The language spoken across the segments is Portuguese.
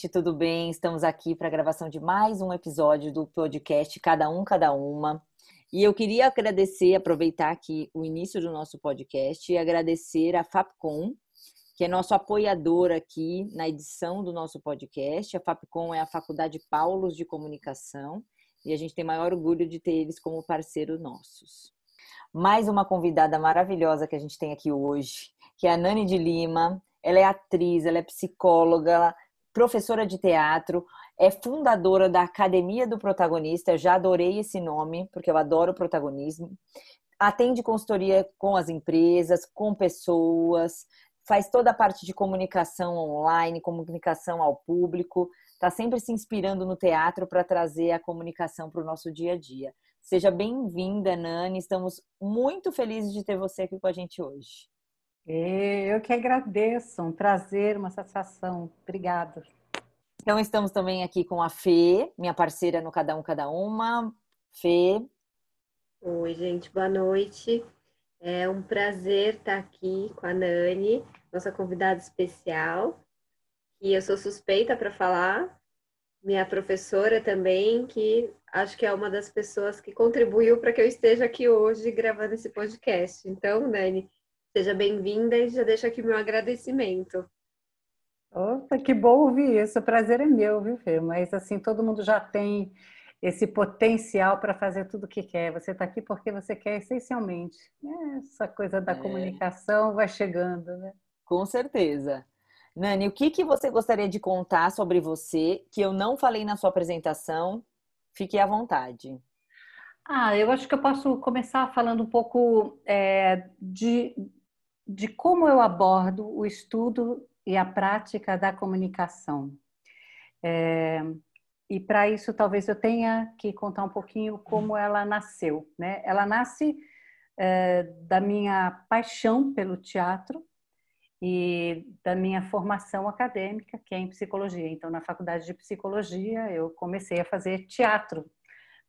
gente, tudo bem? Estamos aqui para a gravação de mais um episódio do podcast Cada Um, Cada Uma. E eu queria agradecer, aproveitar aqui o início do nosso podcast e agradecer a Fapcom, que é nosso apoiador aqui na edição do nosso podcast. A Fapcom é a Faculdade Paulos de Comunicação e a gente tem maior orgulho de ter eles como parceiros nossos. Mais uma convidada maravilhosa que a gente tem aqui hoje, que é a Nani de Lima. Ela é atriz, ela é psicóloga, professora de teatro, é fundadora da Academia do Protagonista. Já adorei esse nome, porque eu adoro protagonismo. Atende consultoria com as empresas, com pessoas, faz toda a parte de comunicação online, comunicação ao público, está sempre se inspirando no teatro para trazer a comunicação para o nosso dia a dia. Seja bem-vinda, Nani. Estamos muito felizes de ter você aqui com a gente hoje. Eu que agradeço, um prazer, uma satisfação. Obrigada. Então, estamos também aqui com a Fê, minha parceira no Cada Um Cada Uma. Fê. Oi, gente, boa noite. É um prazer estar aqui com a Nani, nossa convidada especial. E eu sou suspeita para falar, minha professora também, que acho que é uma das pessoas que contribuiu para que eu esteja aqui hoje gravando esse podcast. Então, Nani, seja bem-vinda e já deixo aqui meu agradecimento. Opa, que bom ouvir isso. O prazer é meu, viu, Fê? Mas assim, todo mundo já tem esse potencial para fazer tudo o que quer. Você está aqui porque você quer essencialmente. Essa coisa da é. comunicação vai chegando, né? Com certeza. Nani, o que, que você gostaria de contar sobre você que eu não falei na sua apresentação? Fique à vontade. Ah, eu acho que eu posso começar falando um pouco é, de, de como eu abordo o estudo e a prática da comunicação. É, e para isso, talvez eu tenha que contar um pouquinho como ela nasceu. Né? Ela nasce é, da minha paixão pelo teatro e da minha formação acadêmica, que é em psicologia. Então, na faculdade de psicologia, eu comecei a fazer teatro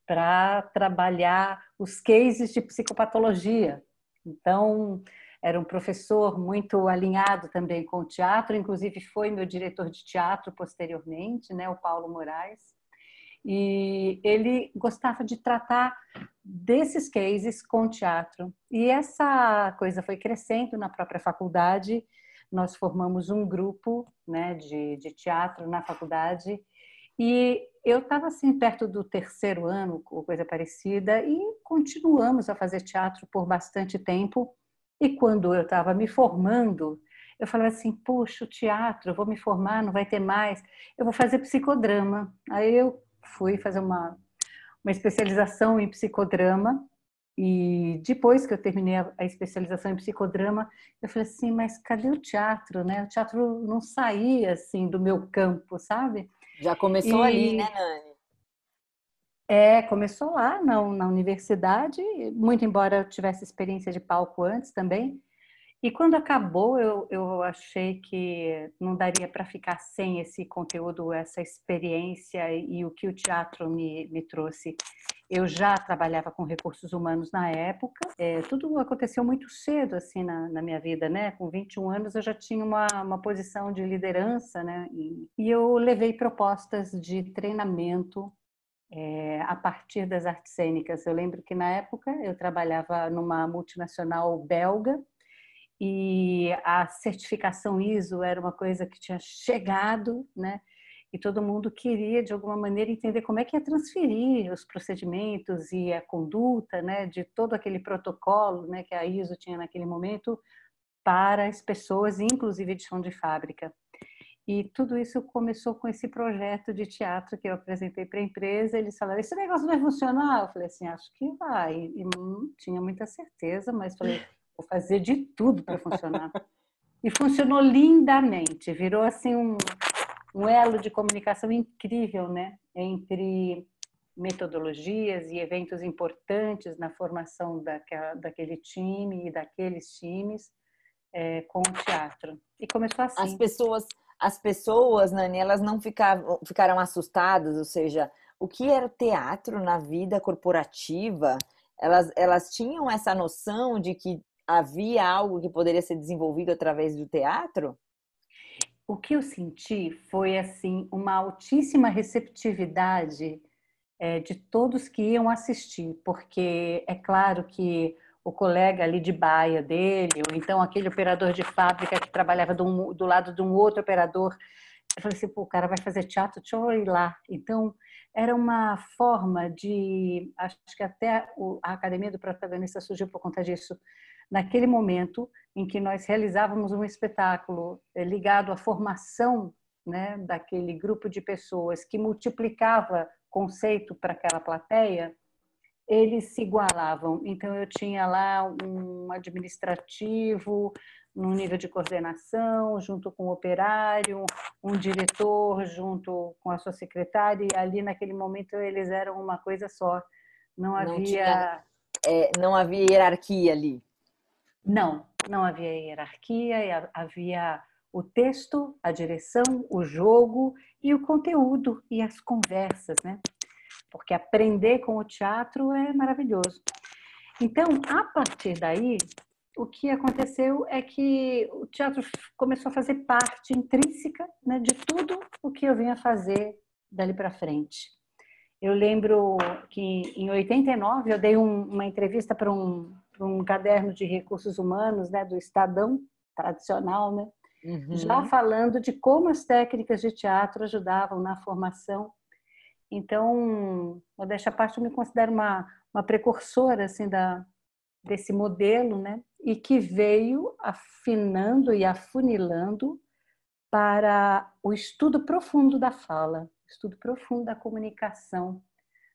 para trabalhar os cases de psicopatologia. Então, era um professor muito alinhado também com o teatro, inclusive foi meu diretor de teatro posteriormente, né, o Paulo Moraes. E ele gostava de tratar desses cases com teatro. E essa coisa foi crescendo na própria faculdade. Nós formamos um grupo né, de, de teatro na faculdade. E eu estava assim perto do terceiro ano, ou coisa parecida, e continuamos a fazer teatro por bastante tempo. E quando eu estava me formando, eu falava assim: puxa, o teatro, eu vou me formar, não vai ter mais, eu vou fazer psicodrama. Aí eu fui fazer uma, uma especialização em psicodrama. E depois que eu terminei a, a especialização em psicodrama, eu falei assim: mas cadê o teatro, né? O teatro não saía assim do meu campo, sabe? Já começou e... ali, né, Nani? É, começou lá na, na universidade, muito embora eu tivesse experiência de palco antes também. E quando acabou, eu, eu achei que não daria para ficar sem esse conteúdo, essa experiência e, e o que o teatro me, me trouxe. Eu já trabalhava com recursos humanos na época, é, tudo aconteceu muito cedo assim na, na, minha vida, né? Com 21 anos eu já tinha uma, uma posição de liderança, né? E, e eu levei propostas de treinamento é, a partir das artes cênicas. Eu lembro que na época eu trabalhava numa multinacional belga e a certificação ISO era uma coisa que tinha chegado, né? E todo mundo queria, de alguma maneira, entender como é que ia transferir os procedimentos e a conduta, né, de todo aquele protocolo, né, que a ISO tinha naquele momento para as pessoas, inclusive de chão de fábrica. E tudo isso começou com esse projeto de teatro que eu apresentei para a empresa. Eles falaram: esse negócio vai funcionar? Eu falei assim: acho que vai. E não tinha muita certeza, mas falei: vou fazer de tudo para funcionar. E funcionou lindamente. Virou assim um, um elo de comunicação incrível, né? Entre metodologias e eventos importantes na formação daquela, daquele time e daqueles times é, com o teatro. E começou assim. As pessoas as pessoas, Nani, elas não ficavam, ficaram assustadas, ou seja, o que era teatro na vida corporativa, elas, elas tinham essa noção de que havia algo que poderia ser desenvolvido através do teatro? o que eu senti foi assim uma altíssima receptividade é, de todos que iam assistir, porque é claro que o colega ali de baia dele, ou então aquele operador de fábrica que trabalhava do, do lado de um outro operador, eu falei assim, pô, o cara vai fazer teatro, deixa eu ir lá. Então, era uma forma de, acho que até a Academia do Protagonista surgiu por conta disso, naquele momento em que nós realizávamos um espetáculo eh, ligado à formação né, daquele grupo de pessoas que multiplicava conceito para aquela plateia, eles se igualavam. Então, eu tinha lá um administrativo, no nível de coordenação, junto com o operário, um diretor junto com a sua secretária, e ali naquele momento eles eram uma coisa só. Não, não havia. Tinha, é, não havia hierarquia ali. Não, não havia hierarquia, havia o texto, a direção, o jogo e o conteúdo e as conversas, né? Porque aprender com o teatro é maravilhoso. Então, a partir daí, o que aconteceu é que o teatro começou a fazer parte intrínseca né, de tudo o que eu vinha fazer dali para frente. Eu lembro que em 89 eu dei um, uma entrevista para um, um, caderno de recursos humanos né, do Estadão tradicional, né, uhum. já falando de como as técnicas de teatro ajudavam na formação. Então, modéstia à parte, eu me considero uma, uma precursora assim, da, desse modelo, né? e que veio afinando e afunilando para o estudo profundo da fala, estudo profundo da comunicação,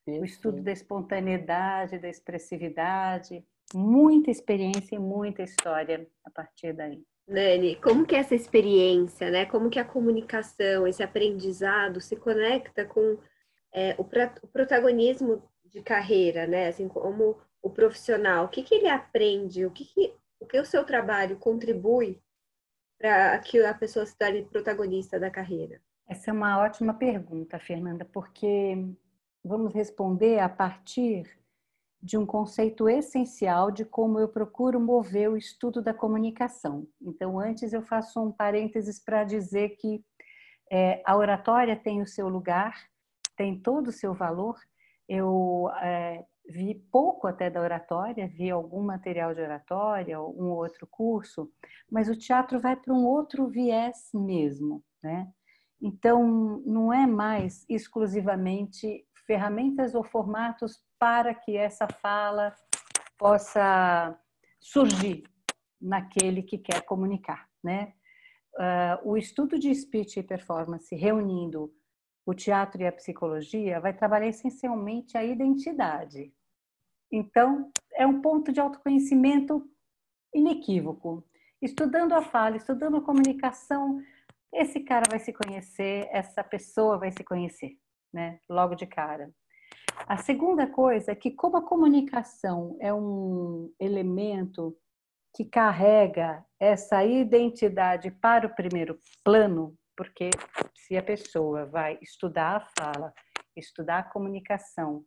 o estudo da espontaneidade, da expressividade, muita experiência e muita história a partir daí. Nani, como que é essa experiência, né? Como que a comunicação, esse aprendizado se conecta com é, o, o protagonismo de carreira, né? Assim como o profissional? O que, que ele aprende? O que, que, o que o seu trabalho contribui para que a pessoa se torne protagonista da carreira? Essa é uma ótima pergunta, Fernanda, porque vamos responder a partir de um conceito essencial de como eu procuro mover o estudo da comunicação. Então, antes eu faço um parênteses para dizer que é, a oratória tem o seu lugar, tem todo o seu valor. Eu é, vi pouco até da oratória, vi algum material de oratória, um outro curso, mas o teatro vai para um outro viés mesmo, né? Então, não é mais exclusivamente ferramentas ou formatos para que essa fala possa surgir naquele que quer comunicar, né? Uh, o estudo de speech e performance reunindo o teatro e a psicologia vai trabalhar essencialmente a identidade. Então, é um ponto de autoconhecimento inequívoco. Estudando a fala, estudando a comunicação, esse cara vai se conhecer, essa pessoa vai se conhecer, né? Logo de cara. A segunda coisa é que, como a comunicação é um elemento que carrega essa identidade para o primeiro plano, porque se a pessoa vai estudar a fala, estudar a comunicação,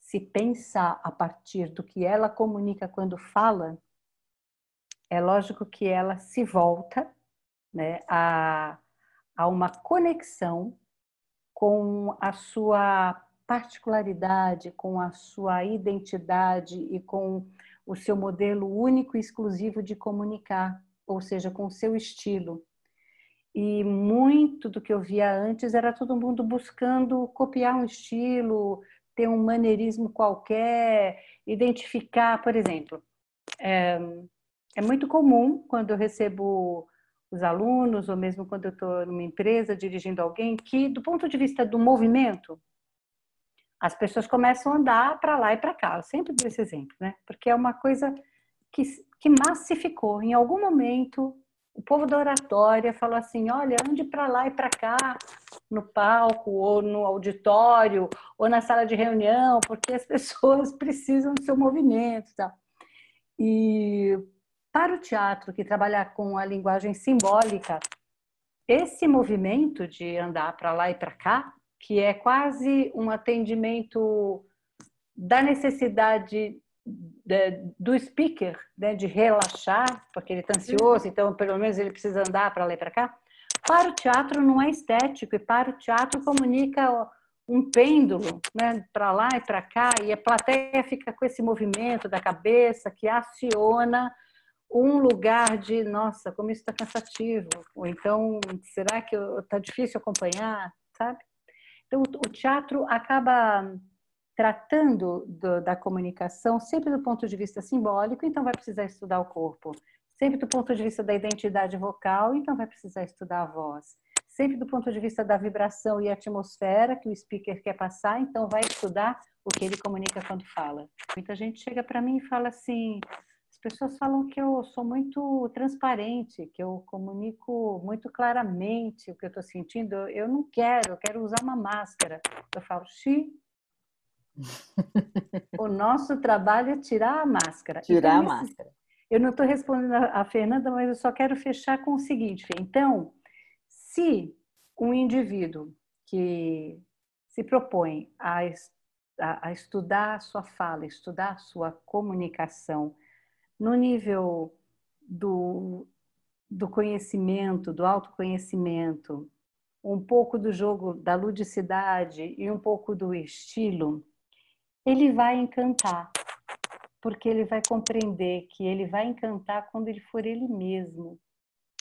se pensar a partir do que ela comunica quando fala, é lógico que ela se volta né, a, a uma conexão com a sua particularidade, com a sua identidade e com o seu modelo único e exclusivo de comunicar, ou seja, com o seu estilo. E muito do que eu via antes era todo mundo buscando copiar um estilo, ter um maneirismo qualquer, identificar, por exemplo. É, é muito comum quando eu recebo os alunos, ou mesmo quando eu estou numa empresa dirigindo alguém, que do ponto de vista do movimento, as pessoas começam a andar para lá e para cá. Eu sempre dou esse exemplo, né? Porque é uma coisa que, que massificou. Em algum momento, o povo da oratória falou assim: olha, ande para lá e para cá, no palco, ou no auditório, ou na sala de reunião, porque as pessoas precisam do seu movimento. Tá? E para o teatro, que trabalha com a linguagem simbólica, esse movimento de andar para lá e para cá, que é quase um atendimento da necessidade de, do speaker, né, de relaxar, porque ele está ansioso, então pelo menos ele precisa andar para lá e para cá. Para o teatro não é estético, e para o teatro comunica um pêndulo, né, para lá e para cá, e a plateia fica com esse movimento da cabeça que aciona um lugar de, nossa, como isso está cansativo, ou então, será que está difícil acompanhar, sabe? Então, o teatro acaba tratando do, da comunicação sempre do ponto de vista simbólico, então vai precisar estudar o corpo. Sempre do ponto de vista da identidade vocal, então vai precisar estudar a voz. Sempre do ponto de vista da vibração e atmosfera que o speaker quer passar, então vai estudar o que ele comunica quando fala. Muita gente chega para mim e fala assim: as pessoas falam que eu sou muito transparente, que eu comunico muito claramente o que eu estou sentindo. Eu não quero, eu quero usar uma máscara. Eu falo, xi. O nosso trabalho é tirar a máscara. Tirar então, a máscara. Eu não estou respondendo a Fernanda, mas eu só quero fechar com o seguinte: então, se um indivíduo que se propõe a, a, a estudar a sua fala, estudar a sua comunicação, no nível do, do conhecimento, do autoconhecimento, um pouco do jogo da ludicidade e um pouco do estilo, ele vai encantar, porque ele vai compreender que ele vai encantar quando ele for ele mesmo,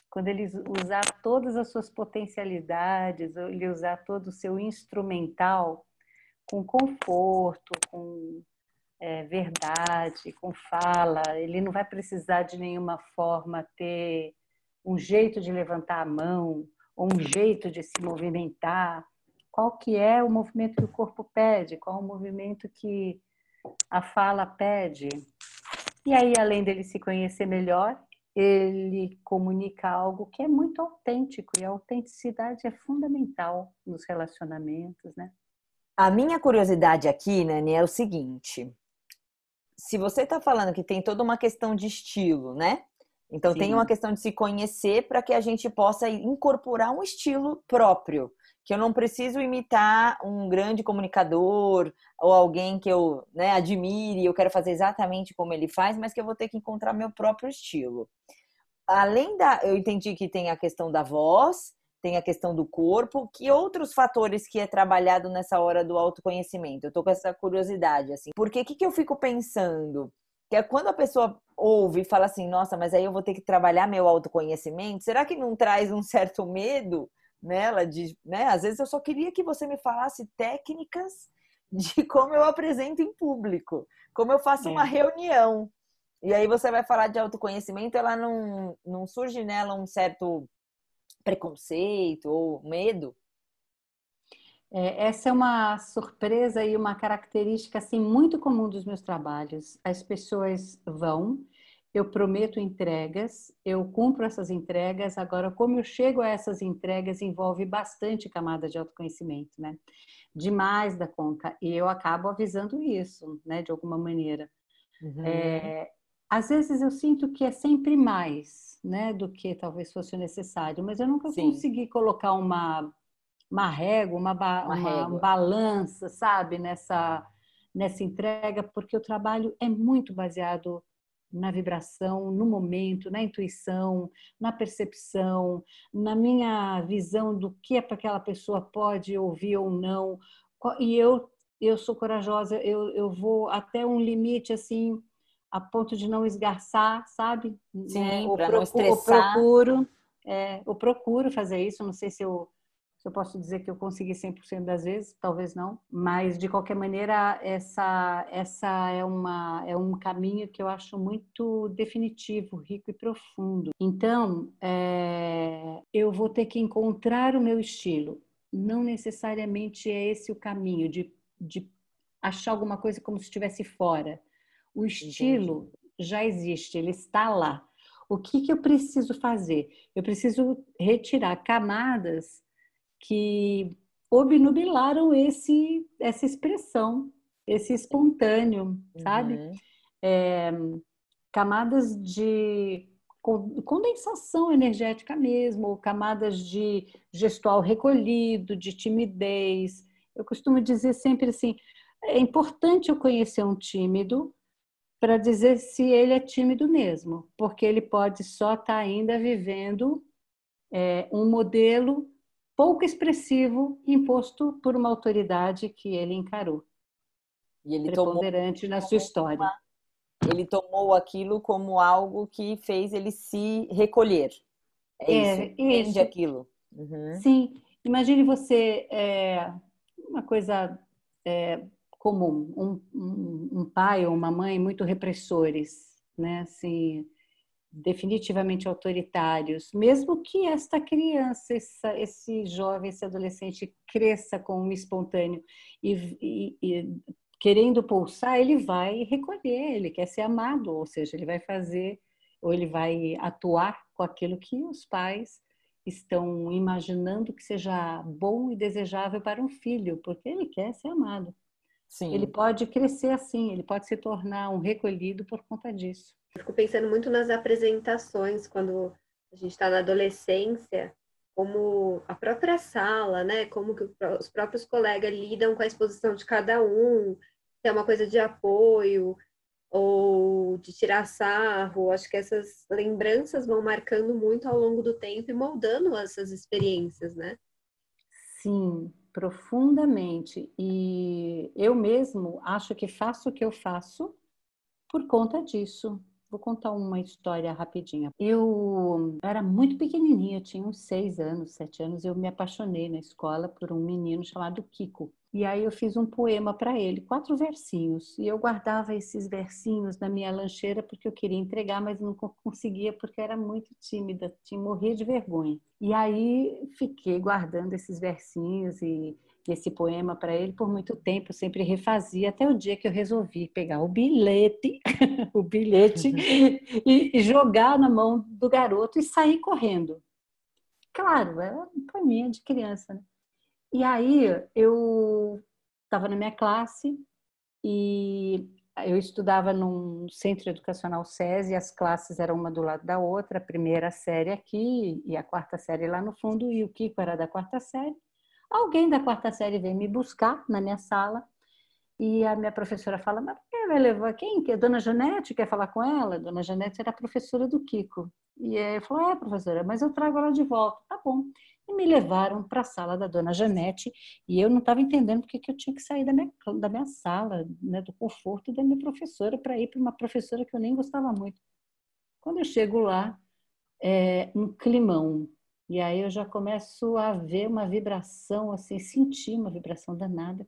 quando ele usar todas as suas potencialidades, ele usar todo o seu instrumental com conforto, com é, verdade, com fala, ele não vai precisar de nenhuma forma ter um jeito de levantar a mão ou um jeito de se movimentar. Qual que é o movimento que o corpo pede? Qual o movimento que a fala pede? E aí, além dele se conhecer melhor, ele comunica algo que é muito autêntico e a autenticidade é fundamental nos relacionamentos, né? A minha curiosidade aqui, Nani, é o seguinte: se você está falando que tem toda uma questão de estilo, né? Então Sim. tem uma questão de se conhecer para que a gente possa incorporar um estilo próprio, que eu não preciso imitar um grande comunicador ou alguém que eu né, admire, eu quero fazer exatamente como ele faz, mas que eu vou ter que encontrar meu próprio estilo. Além da, eu entendi que tem a questão da voz, tem a questão do corpo, que outros fatores que é trabalhado nessa hora do autoconhecimento? Eu tô com essa curiosidade, assim. Porque o que, que eu fico pensando? Que é quando a pessoa ouve e fala assim, nossa, mas aí eu vou ter que trabalhar meu autoconhecimento, será que não traz um certo medo nela? De, né? Às vezes eu só queria que você me falasse técnicas de como eu apresento em público, como eu faço é. uma reunião. E aí você vai falar de autoconhecimento, ela não, não surge nela um certo preconceito ou medo? É, essa é uma surpresa e uma característica assim muito comum dos meus trabalhos. As pessoas vão, eu prometo entregas, eu cumpro essas entregas. Agora, como eu chego a essas entregas, envolve bastante camada de autoconhecimento, né? Demais da conta. E eu acabo avisando isso, né? De alguma maneira. Uhum. É, às vezes eu sinto que é sempre mais né, do que talvez fosse necessário, mas eu nunca Sim. consegui colocar uma uma régua, uma, ba uma, uma régua. balança, sabe, nessa nessa entrega, porque o trabalho é muito baseado na vibração, no momento, na intuição, na percepção, na minha visão do que é para aquela pessoa pode ouvir ou não. E eu eu sou corajosa, eu, eu vou até um limite assim a ponto de não esgarçar, sabe? Sim, é, não estressar. Eu procuro, é, eu procuro fazer isso, não sei se eu, se eu posso dizer que eu consegui 100% das vezes, talvez não, mas de qualquer maneira essa, essa é, uma, é um caminho que eu acho muito definitivo, rico e profundo. Então, é, eu vou ter que encontrar o meu estilo. Não necessariamente é esse o caminho de, de achar alguma coisa como se estivesse fora o estilo Entendi. já existe, ele está lá. O que, que eu preciso fazer? Eu preciso retirar camadas que obnubilaram esse, essa expressão, esse espontâneo, sabe? Uhum. É, camadas de condensação energética mesmo, camadas de gestual recolhido, de timidez. Eu costumo dizer sempre assim: é importante eu conhecer um tímido para dizer se ele é tímido mesmo, porque ele pode só estar tá ainda vivendo é, um modelo pouco expressivo imposto por uma autoridade que ele encarou. E ele preponderante tomou, na sua história. Ele tomou aquilo como algo que fez ele se recolher. É, é isso, entende isso. aquilo. Uhum. Sim, imagine você é, uma coisa é, comum, um, um, um, pai ou uma mãe muito repressores, né? Assim, definitivamente autoritários, mesmo que esta criança, essa, esse jovem, esse adolescente cresça como espontâneo e, e, e, querendo pulsar, ele vai recolher, ele quer ser amado, ou seja, ele vai fazer ou ele vai atuar com aquilo que os pais estão imaginando que seja bom e desejável para um filho, porque ele quer ser amado. Sim. Ele pode crescer assim, ele pode se tornar um recolhido por conta disso. Eu fico pensando muito nas apresentações, quando a gente está na adolescência, como a própria sala, né? Como que os próprios colegas lidam com a exposição de cada um, se é uma coisa de apoio ou de tirar sarro. Acho que essas lembranças vão marcando muito ao longo do tempo e moldando essas experiências, né? Sim, profundamente. E eu mesmo acho que faço o que eu faço por conta disso, Vou contar uma história rapidinha. Eu era muito pequenininha, tinha uns seis anos, sete anos. Eu me apaixonei na escola por um menino chamado Kiko. E aí eu fiz um poema para ele, quatro versinhos. E eu guardava esses versinhos na minha lancheira porque eu queria entregar, mas não conseguia porque era muito tímida, tinha morrer de vergonha. E aí fiquei guardando esses versinhos e esse poema para ele por muito tempo, sempre refazia, até o dia que eu resolvi pegar o bilhete, o bilhete e, jogar na mão do garoto e sair correndo. Claro, era um poeminha de criança, né? E aí eu estava na minha classe e eu estudava num centro educacional SESI, as classes eram uma do lado da outra, a primeira série aqui e a quarta série lá no fundo, e o Kiko era da quarta série. Alguém da quarta série veio me buscar na minha sala e a minha professora fala, mas quem vai levar? Quem? Que? Dona Janete quer falar com ela? Dona Janete era a professora do Kiko. E eu falou, é, professora, mas eu trago ela de volta. Tá bom. E me levaram para a sala da Dona Janete e eu não estava entendendo porque que eu tinha que sair da minha, da minha sala, né, do conforto da minha professora, para ir para uma professora que eu nem gostava muito. Quando eu chego lá, é um climão, e aí eu já começo a ver uma vibração, assim, sentir uma vibração danada.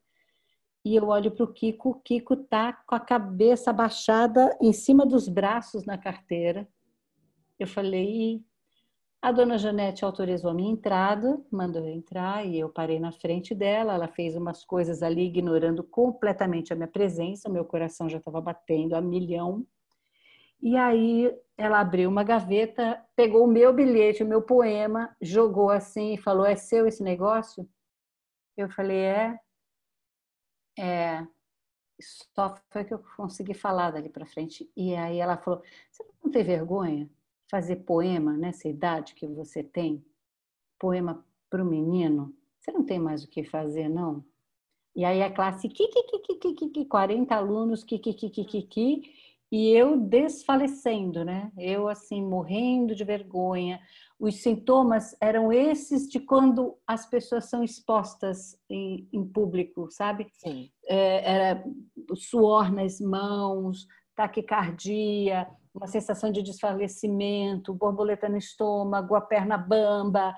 E eu olho para o Kiko, o Kiko tá com a cabeça abaixada em cima dos braços na carteira. Eu falei, a dona Janete autorizou a minha entrada, mandou eu entrar e eu parei na frente dela. Ela fez umas coisas ali, ignorando completamente a minha presença. Meu coração já estava batendo a milhão. E aí ela abriu uma gaveta, pegou o meu bilhete, o meu poema, jogou assim e falou: É seu esse negócio? Eu falei: É. É. Só foi que eu consegui falar dali para frente. E aí ela falou: Você não tem vergonha fazer poema nessa idade que você tem? Poema para o menino? Você não tem mais o que fazer, não? E aí a classe, que, que, que, que, que, que, 40 alunos, que, que, que, que, que, que, e eu desfalecendo, né? Eu assim morrendo de vergonha. Os sintomas eram esses de quando as pessoas são expostas em, em público, sabe? Sim. É, era suor nas mãos, taquicardia, uma sensação de desfalecimento, borboleta no estômago, a perna bamba,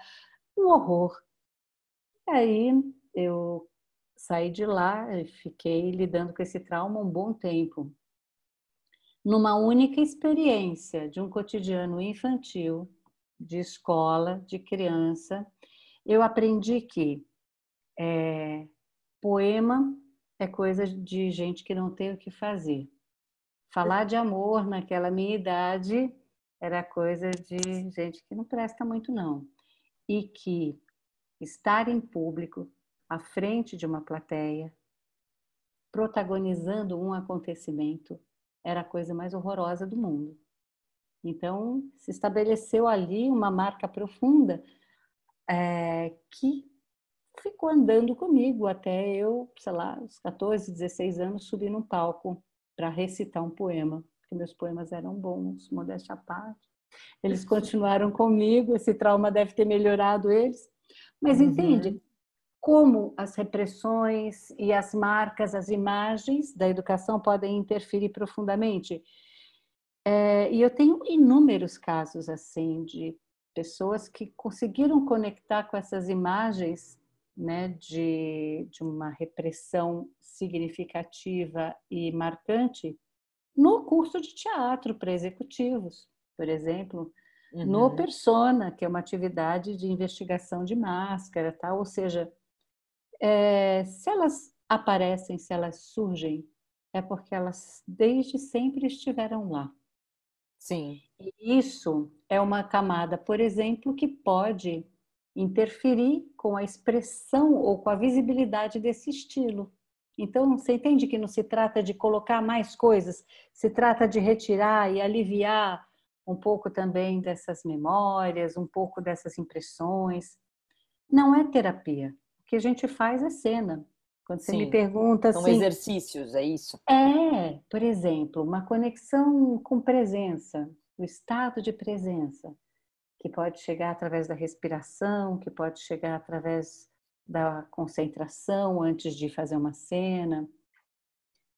um horror. E aí eu saí de lá e fiquei lidando com esse trauma um bom tempo numa única experiência de um cotidiano infantil, de escola, de criança, eu aprendi que é, poema é coisa de gente que não tem o que fazer. Falar de amor naquela minha idade era coisa de gente que não presta muito, não. E que estar em público, à frente de uma plateia, protagonizando um acontecimento, era a coisa mais horrorosa do mundo. Então, se estabeleceu ali uma marca profunda é, que ficou andando comigo até eu, sei lá, os 14, 16 anos, subir num palco para recitar um poema, porque meus poemas eram bons, modéstia à parte. Eles continuaram comigo, esse trauma deve ter melhorado eles. Mas uhum. entende como as repressões e as marcas, as imagens da educação podem interferir profundamente? É, e eu tenho inúmeros casos assim de pessoas que conseguiram conectar com essas imagens né, de, de uma repressão significativa e marcante no curso de teatro para executivos, por exemplo, uhum. no Persona, que é uma atividade de investigação de máscara, tá? ou seja, é, se elas aparecem, se elas surgem, é porque elas desde sempre estiveram lá. Sim. E isso é uma camada, por exemplo, que pode interferir com a expressão ou com a visibilidade desse estilo. Então, você entende que não se trata de colocar mais coisas, se trata de retirar e aliviar um pouco também dessas memórias, um pouco dessas impressões. Não é terapia. Que a gente faz é cena. Quando você Sim. me pergunta São assim, exercícios, é isso? É, por exemplo, uma conexão com presença, o estado de presença que pode chegar através da respiração, que pode chegar através da concentração antes de fazer uma cena.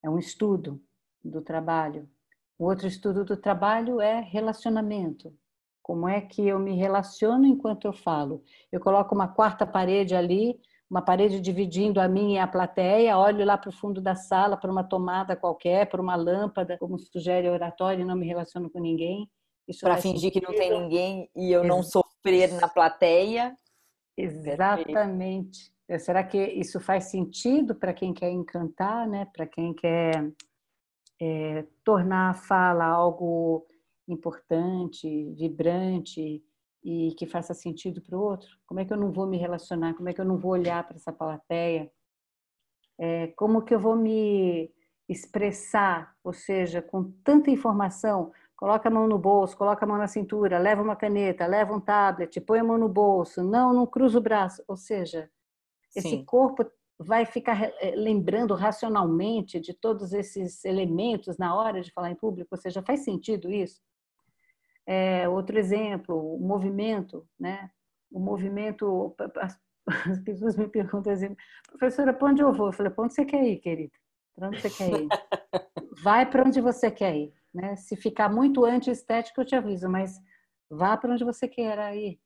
É um estudo do trabalho. O outro estudo do trabalho é relacionamento. Como é que eu me relaciono enquanto eu falo? Eu coloco uma quarta parede ali, uma parede dividindo a mim e a plateia, olho lá para o fundo da sala, para uma tomada qualquer, para uma lâmpada, como sugere o oratório, e não me relaciono com ninguém para fingir que não tem ninguém e eu não sofrer na plateia. Exatamente. Será que isso faz sentido para quem quer encantar, né? Para quem quer é, tornar a fala algo importante, vibrante e que faça sentido para o outro? Como é que eu não vou me relacionar? Como é que eu não vou olhar para essa plateia? É, como que eu vou me expressar? Ou seja, com tanta informação, coloca a mão no bolso, coloca a mão na cintura, leva uma caneta, leva um tablet, põe a mão no bolso, não, não cruza o braço. Ou seja, esse Sim. corpo vai ficar eh, lembrando racionalmente de todos esses elementos na hora de falar em público, ou seja, faz sentido isso? É, outro exemplo, o movimento, né? O movimento, as, as pessoas me perguntam assim, professora, para onde eu vou? Eu falei, para onde você quer ir, querida? Para onde você quer ir? Vai para onde você quer ir. Né? Se ficar muito anti-estético, eu te aviso, mas vá para onde você queira ir.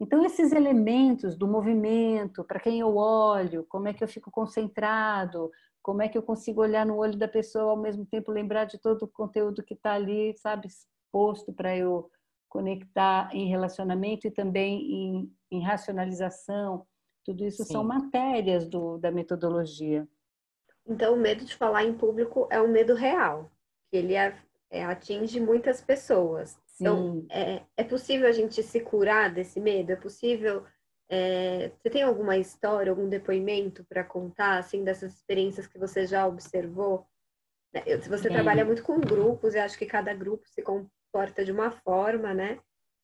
Então, esses elementos do movimento, para quem eu olho, como é que eu fico concentrado, como é que eu consigo olhar no olho da pessoa ao mesmo tempo lembrar de todo o conteúdo que está ali, sabe, exposto para eu conectar em relacionamento e também em, em racionalização. Tudo isso Sim. são matérias do, da metodologia. Então, o medo de falar em público é um medo real que ele é, é, atinge muitas pessoas. Então, Sim. Então, é, é possível a gente se curar desse medo? É possível. É, você tem alguma história, algum depoimento para contar, assim, dessas experiências que você já observou? Né, você trabalha muito com grupos, eu acho que cada grupo se comporta de uma forma, né?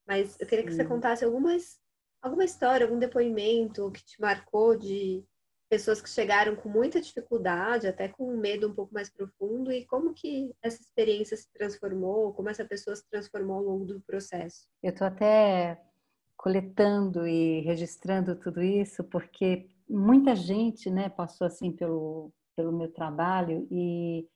Mas eu queria que você contasse algumas, alguma história, algum depoimento que te marcou de pessoas que chegaram com muita dificuldade, até com um medo um pouco mais profundo, e como que essa experiência se transformou, como essa pessoa se transformou ao longo do processo? Eu estou até coletando e registrando tudo isso, porque muita gente né, passou assim pelo, pelo meu trabalho e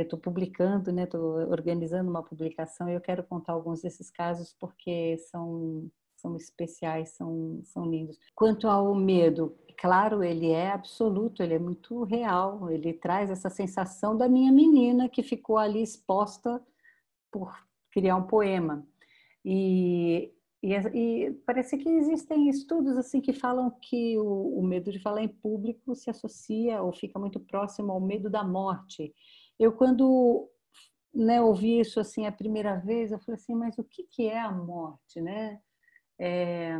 eu estou publicando, né, estou organizando uma publicação e eu quero contar alguns desses casos porque são são especiais, são, são lindos. Quanto ao medo, claro, ele é absoluto, ele é muito real, ele traz essa sensação da minha menina que ficou ali exposta por criar um poema. E, e, e parece que existem estudos assim que falam que o, o medo de falar em público se associa ou fica muito próximo ao medo da morte. Eu, quando né, ouvi isso assim a primeira vez, eu falei assim, mas o que, que é a morte, né? É,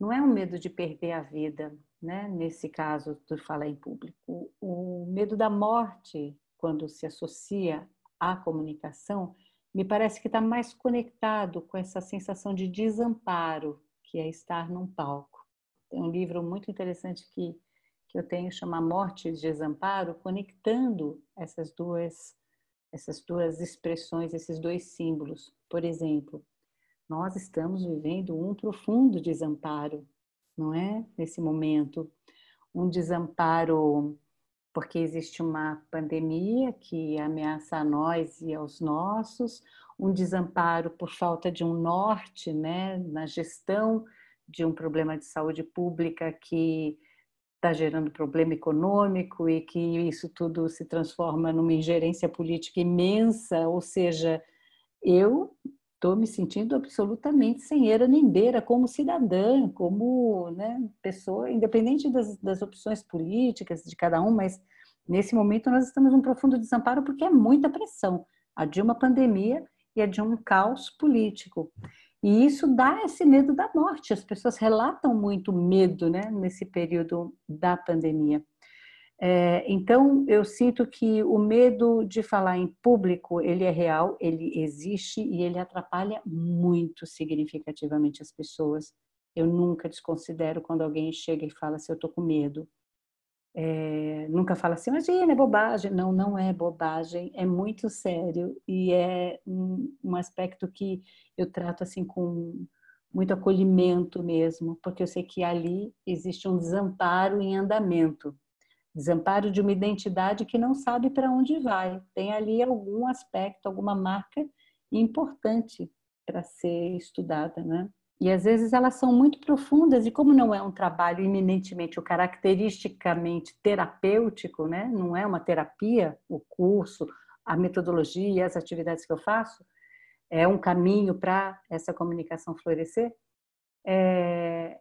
não é um medo de perder a vida, né? Nesse caso de falar em público, o medo da morte, quando se associa à comunicação, me parece que está mais conectado com essa sensação de desamparo que é estar num palco. Tem um livro muito interessante que que eu tenho chama Morte e Desamparo, conectando essas duas essas duas expressões, esses dois símbolos. Por exemplo, nós estamos vivendo um profundo desamparo, não é? Nesse momento, um desamparo porque existe uma pandemia que ameaça a nós e aos nossos, um desamparo por falta de um norte, né, na gestão de um problema de saúde pública que está gerando problema econômico e que isso tudo se transforma numa ingerência política imensa, ou seja, eu estou me sentindo absolutamente sem era nem beira como cidadã, como né, pessoa, independente das, das opções políticas de cada um, mas nesse momento nós estamos num profundo desamparo porque é muita pressão, a de uma pandemia e a de um caos político. E isso dá esse medo da morte. As pessoas relatam muito medo né, nesse período da pandemia. É, então, eu sinto que o medo de falar em público, ele é real, ele existe e ele atrapalha muito significativamente as pessoas. Eu nunca desconsidero quando alguém chega e fala se assim, eu estou com medo. É, nunca fala assim, imagina, é bobagem. Não, não é bobagem, é muito sério e é um, um aspecto que eu trato assim com muito acolhimento mesmo, porque eu sei que ali existe um desamparo em andamento desamparo de uma identidade que não sabe para onde vai. Tem ali algum aspecto, alguma marca importante para ser estudada, né? E às vezes elas são muito profundas e como não é um trabalho eminentemente ou caracteristicamente terapêutico, né? Não é uma terapia, o curso, a metodologia, as atividades que eu faço, é um caminho para essa comunicação florescer. É,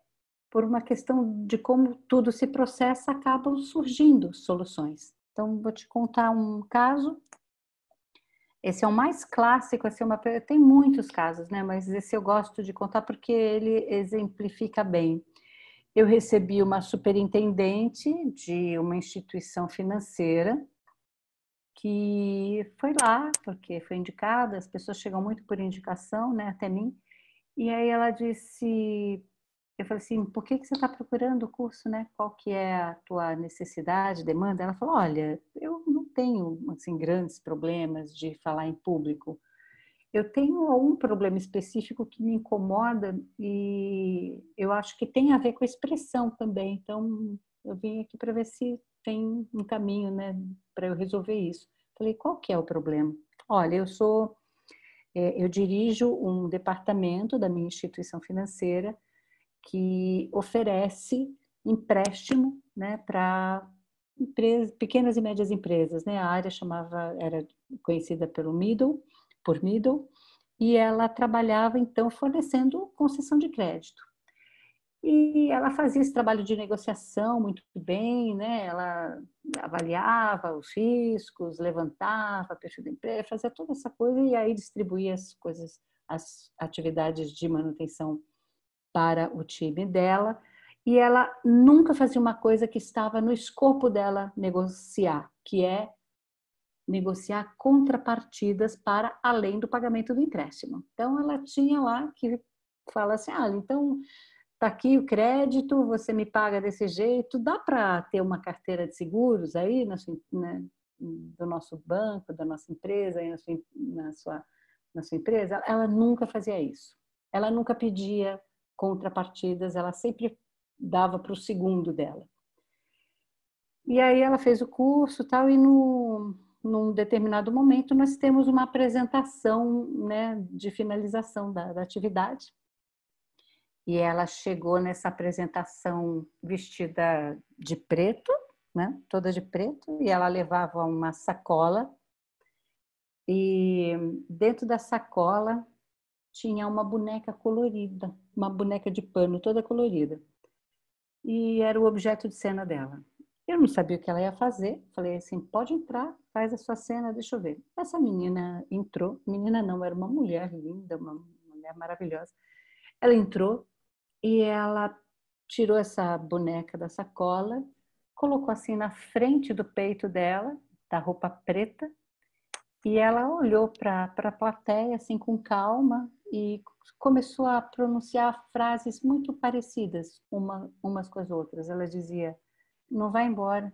por uma questão de como tudo se processa, acabam surgindo soluções. Então, vou te contar um caso. Esse é o mais clássico, é uma, tem muitos casos, né? Mas esse eu gosto de contar porque ele exemplifica bem. Eu recebi uma superintendente de uma instituição financeira que foi lá, porque foi indicada, as pessoas chegam muito por indicação, né, até mim. E aí ela disse: eu falei assim, por que, que você está procurando o curso, né? Qual que é a tua necessidade, demanda? Ela falou, olha, eu não tenho, assim, grandes problemas de falar em público. Eu tenho algum problema específico que me incomoda e eu acho que tem a ver com a expressão também. Então, eu vim aqui para ver se tem um caminho, né, para eu resolver isso. Falei, qual que é o problema? Olha, eu sou, é, eu dirijo um departamento da minha instituição financeira que oferece empréstimo né, para pequenas e médias empresas. Né? A área chamava, era conhecida pelo middle, por middle, e ela trabalhava então fornecendo concessão de crédito. E ela fazia esse trabalho de negociação muito bem, né? Ela avaliava os riscos, levantava perfil da empresa, fazia toda essa coisa e aí distribuía as coisas, as atividades de manutenção para o time dela e ela nunca fazia uma coisa que estava no escopo dela negociar, que é negociar contrapartidas para além do pagamento do empréstimo. Então ela tinha lá que fala assim: "Ah, então tá aqui o crédito, você me paga desse jeito, dá para ter uma carteira de seguros aí na sua, né, do nosso banco, da nossa empresa, na sua, na sua na sua empresa?" Ela nunca fazia isso. Ela nunca pedia contrapartidas, ela sempre dava para o segundo dela. E aí ela fez o curso tal, e no, num determinado momento nós temos uma apresentação né, de finalização da, da atividade. E ela chegou nessa apresentação vestida de preto, né, toda de preto, e ela levava uma sacola. E dentro da sacola tinha uma boneca colorida, uma boneca de pano toda colorida. E era o objeto de cena dela. Eu não sabia o que ela ia fazer. Falei assim: pode entrar, faz a sua cena, deixa eu ver. Essa menina entrou. Menina não, era uma mulher linda, uma mulher maravilhosa. Ela entrou e ela tirou essa boneca da sacola, colocou assim na frente do peito dela, da roupa preta, e ela olhou para a plateia assim com calma e começou a pronunciar frases muito parecidas uma, umas com as outras. Ela dizia: Não vai embora.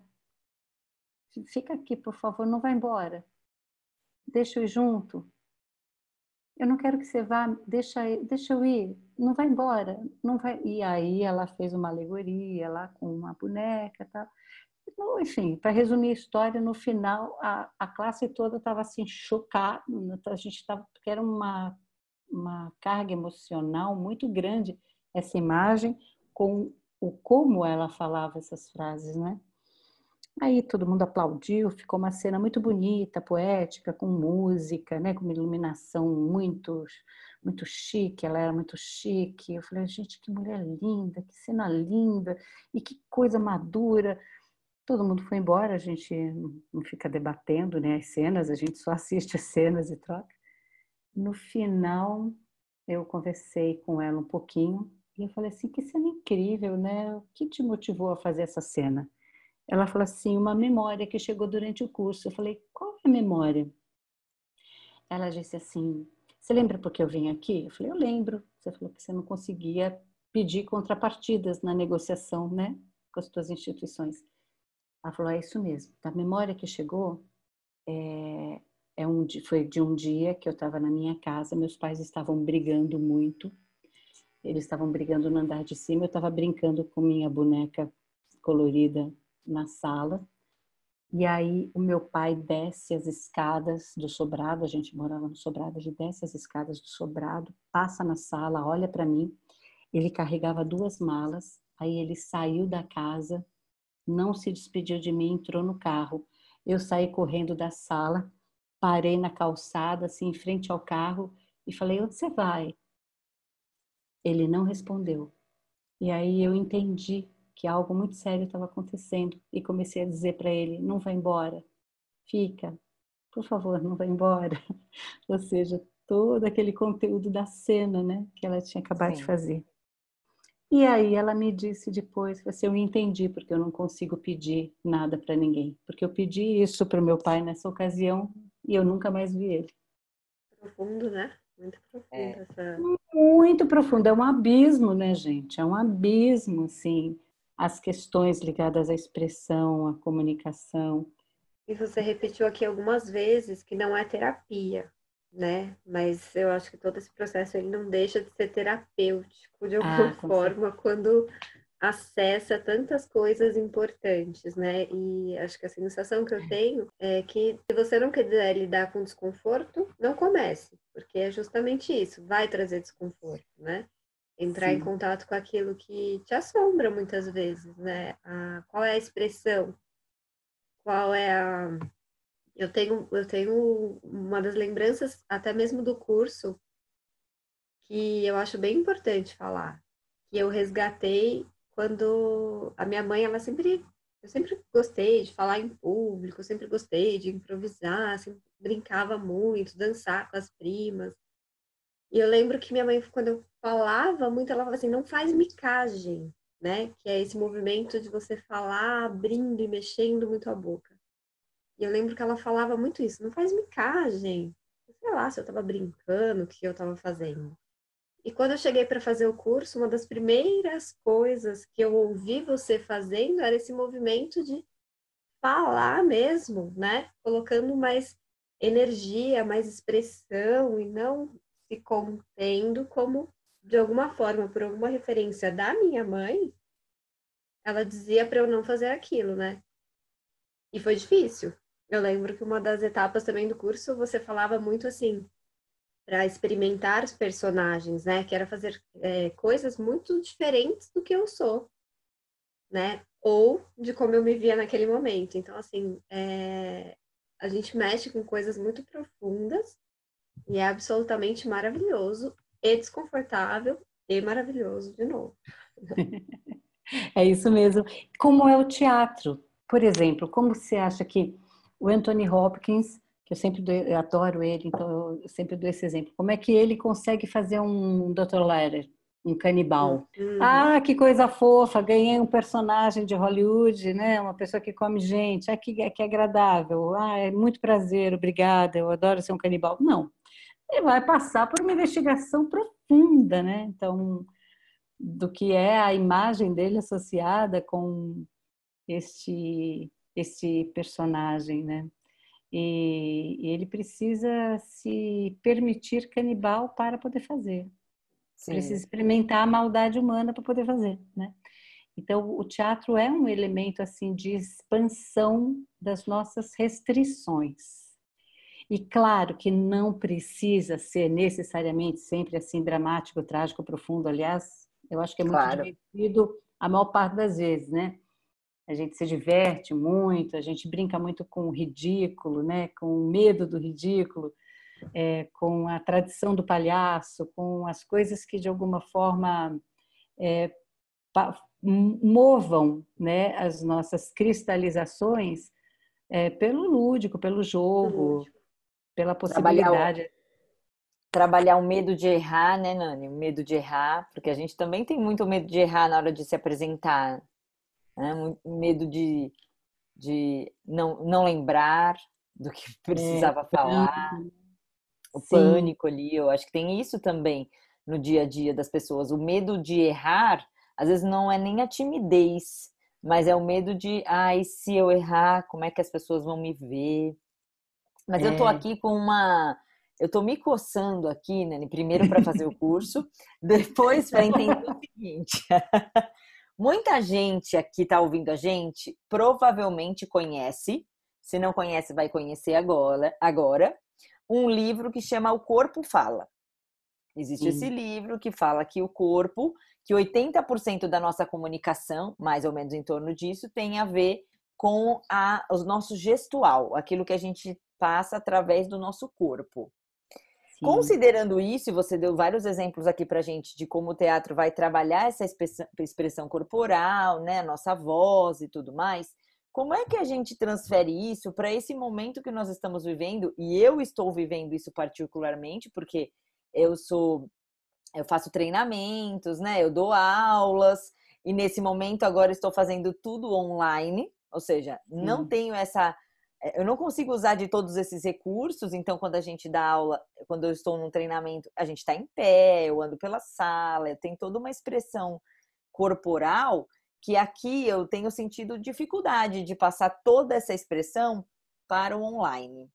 Fica aqui, por favor, não vai embora. deixa eu ir junto. Eu não quero que você vá, deixa, deixa eu ir, não vai embora, não vai. E aí ela fez uma alegoria lá com uma boneca, tal. Enfim, para resumir a história, no final a, a classe toda estava assim chocada, a gente estava porque era uma uma carga emocional muito grande essa imagem com o como ela falava essas frases, né? Aí todo mundo aplaudiu, ficou uma cena muito bonita, poética, com música, né, com uma iluminação muito muito chique, ela era muito chique. Eu falei, gente, que mulher linda, que cena linda e que coisa madura. Todo mundo foi embora, a gente não fica debatendo né, as cenas, a gente só assiste as cenas e troca. No final, eu conversei com ela um pouquinho e eu falei assim: que cena incrível, né? O que te motivou a fazer essa cena? Ela falou assim: uma memória que chegou durante o curso. Eu falei: qual é a memória? Ela disse assim: você lembra porque eu vim aqui? Eu falei: eu lembro. Você falou que você não conseguia pedir contrapartidas na negociação, né? Com as suas instituições. Ela falou: é isso mesmo. A memória que chegou é, é um, foi de um dia que eu estava na minha casa, meus pais estavam brigando muito. Eles estavam brigando no andar de cima, eu estava brincando com minha boneca colorida na sala. E aí o meu pai desce as escadas do sobrado, a gente morava no sobrado, ele desce as escadas do sobrado, passa na sala, olha para mim. Ele carregava duas malas, aí ele saiu da casa, não se despediu de mim, entrou no carro. Eu saí correndo da sala, parei na calçada, assim, em frente ao carro, e falei: Onde você vai? Ele não respondeu. E aí eu entendi que algo muito sério estava acontecendo e comecei a dizer para ele: Não vai embora, fica, por favor, não vai embora. Ou seja, todo aquele conteúdo da cena, né, que ela tinha acabado Sim. de fazer. E aí ela me disse depois, assim, eu entendi porque eu não consigo pedir nada para ninguém, porque eu pedi isso para meu pai nessa ocasião e eu nunca mais vi ele. Profundo, né? Muito profundo é. essa. Muito profundo, é um abismo, né, gente? É um abismo, assim, as questões ligadas à expressão, à comunicação. E você repetiu aqui algumas vezes que não é terapia, né? Mas eu acho que todo esse processo ele não deixa de ser terapêutico de alguma ah, forma quando acessa tantas coisas importantes, né? E acho que a sensação que eu tenho é que se você não quiser lidar com desconforto, não comece, porque é justamente isso, vai trazer desconforto, né? Entrar Sim. em contato com aquilo que te assombra muitas vezes, né? A, qual é a expressão? Qual é a eu tenho eu tenho uma das lembranças até mesmo do curso que eu acho bem importante falar, que eu resgatei quando a minha mãe, ela sempre, eu sempre gostei de falar em público, sempre gostei de improvisar, sempre brincava muito, dançar com as primas. E eu lembro que minha mãe, quando eu falava muito, ela falava assim, não faz micagem, né? Que é esse movimento de você falar abrindo e mexendo muito a boca. E eu lembro que ela falava muito isso, não faz micagem. Sei lá se eu tava brincando, o que eu tava fazendo. E quando eu cheguei para fazer o curso, uma das primeiras coisas que eu ouvi você fazendo era esse movimento de falar mesmo, né? Colocando mais energia, mais expressão e não se contendo como de alguma forma, por alguma referência da minha mãe, ela dizia para eu não fazer aquilo, né? E foi difícil. Eu lembro que uma das etapas também do curso você falava muito assim: para experimentar os personagens, né? Que era fazer é, coisas muito diferentes do que eu sou, né? Ou de como eu me via naquele momento. Então, assim, é, a gente mexe com coisas muito profundas e é absolutamente maravilhoso e desconfortável e maravilhoso de novo. É isso mesmo. Como é o teatro? Por exemplo, como você acha que o Anthony Hopkins que eu sempre dou, eu adoro ele, então eu sempre dou esse exemplo. Como é que ele consegue fazer um Dr. Letter, um canibal? Uhum. Ah, que coisa fofa, ganhei um personagem de Hollywood, né? Uma pessoa que come gente, ah, que, que agradável, ah, é muito prazer, obrigada, eu adoro ser um canibal. Não, ele vai passar por uma investigação profunda, né? Então, do que é a imagem dele associada com este, este personagem, né? E, e ele precisa se permitir canibal para poder fazer. Sim. Precisa experimentar a maldade humana para poder fazer, né? Então, o teatro é um elemento assim de expansão das nossas restrições. E claro que não precisa ser necessariamente sempre assim dramático, trágico, profundo. Aliás, eu acho que é muito claro. divertido a maior parte das vezes, né? A gente se diverte muito, a gente brinca muito com o ridículo, né? Com o medo do ridículo, é, com a tradição do palhaço, com as coisas que de alguma forma é, movam né, as nossas cristalizações é, pelo lúdico, pelo jogo, lúdico. pela possibilidade. Trabalhar o, trabalhar o medo de errar, né, Nani? O medo de errar, porque a gente também tem muito medo de errar na hora de se apresentar. Né? Medo de, de não, não lembrar do que precisava é, falar. O Sim. pânico ali, eu acho que tem isso também no dia a dia das pessoas. O medo de errar às vezes não é nem a timidez, mas é o medo de, ai, se eu errar, como é que as pessoas vão me ver? Mas é. eu tô é. aqui com uma. Eu tô me coçando aqui, né? Primeiro para fazer o curso, depois para entender o seguinte. Muita gente aqui tá ouvindo a gente, provavelmente conhece, se não conhece, vai conhecer agora, agora um livro que chama O Corpo Fala. Existe Sim. esse livro que fala que o corpo que 80% da nossa comunicação, mais ou menos em torno disso, tem a ver com a, o nosso gestual, aquilo que a gente passa através do nosso corpo. Sim. Considerando isso, e você deu vários exemplos aqui para gente de como o teatro vai trabalhar essa expressão corporal, né, nossa voz e tudo mais, como é que a gente transfere isso para esse momento que nós estamos vivendo? E eu estou vivendo isso particularmente, porque eu sou eu faço treinamentos, né? Eu dou aulas e nesse momento agora estou fazendo tudo online, ou seja, não hum. tenho essa eu não consigo usar de todos esses recursos, então quando a gente dá aula, quando eu estou num treinamento, a gente está em pé, eu ando pela sala, eu tenho toda uma expressão corporal que aqui eu tenho sentido dificuldade de passar toda essa expressão para o online.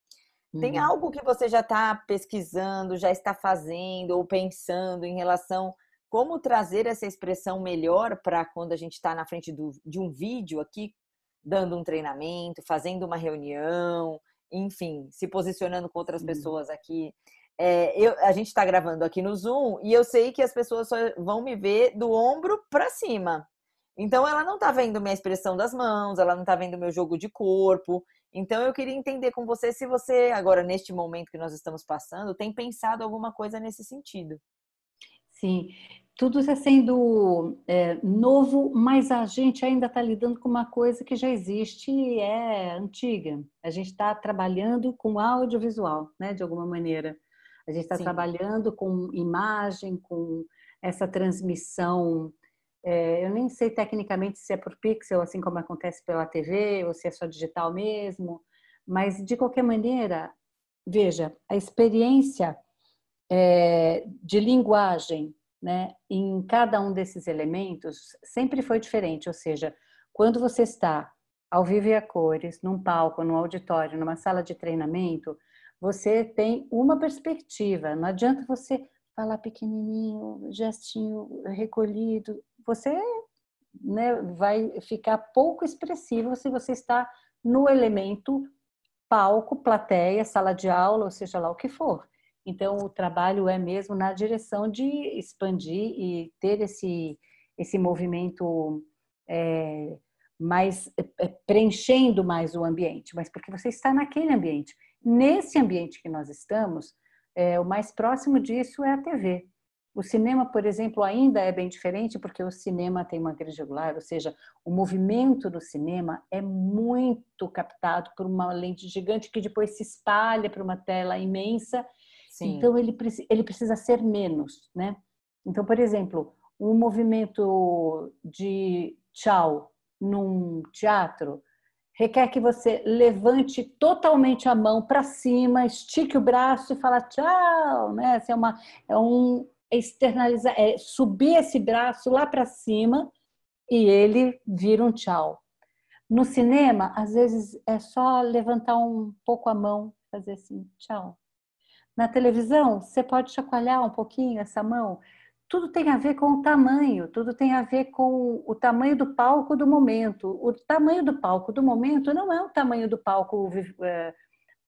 Tem uhum. algo que você já está pesquisando, já está fazendo ou pensando em relação como trazer essa expressão melhor para quando a gente está na frente do, de um vídeo aqui, dando um treinamento, fazendo uma reunião, enfim, se posicionando com outras uhum. pessoas aqui. É, eu, a gente está gravando aqui no Zoom e eu sei que as pessoas só vão me ver do ombro para cima. Então ela não está vendo minha expressão das mãos, ela não está vendo meu jogo de corpo. Então eu queria entender com você se você, agora neste momento que nós estamos passando, tem pensado alguma coisa nesse sentido. Sim, tudo está sendo é, novo, mas a gente ainda está lidando com uma coisa que já existe e é antiga. A gente está trabalhando com audiovisual, né, de alguma maneira. A gente está trabalhando com imagem, com essa transmissão é, eu nem sei tecnicamente se é por pixel, assim como acontece pela TV, ou se é só digital mesmo, mas de qualquer maneira, veja, a experiência é, de linguagem né, em cada um desses elementos sempre foi diferente, ou seja, quando você está ao vivo e a cores, num palco, num auditório, numa sala de treinamento, você tem uma perspectiva. Não adianta você falar pequenininho, gestinho recolhido você né, vai ficar pouco expressivo se você está no elemento palco, plateia, sala de aula, ou seja lá o que for. Então, o trabalho é mesmo na direção de expandir e ter esse, esse movimento é, mais é, preenchendo mais o ambiente, mas porque você está naquele ambiente. Nesse ambiente que nós estamos, é, o mais próximo disso é a TV. O cinema, por exemplo, ainda é bem diferente porque o cinema tem uma grade angular, ou seja, o movimento do cinema é muito captado por uma lente gigante que depois se espalha para uma tela imensa. Sim. Então ele, ele precisa ser menos, né? Então, por exemplo, um movimento de tchau num teatro requer que você levante totalmente a mão para cima, estique o braço e fala tchau, né? Essa é, uma, é um externalizar, é subir esse braço lá para cima e ele vira um tchau. No cinema, às vezes é só levantar um pouco a mão, fazer assim, tchau. Na televisão, você pode chacoalhar um pouquinho essa mão. Tudo tem a ver com o tamanho, tudo tem a ver com o tamanho do palco do momento. O tamanho do palco do momento não é o tamanho do palco é,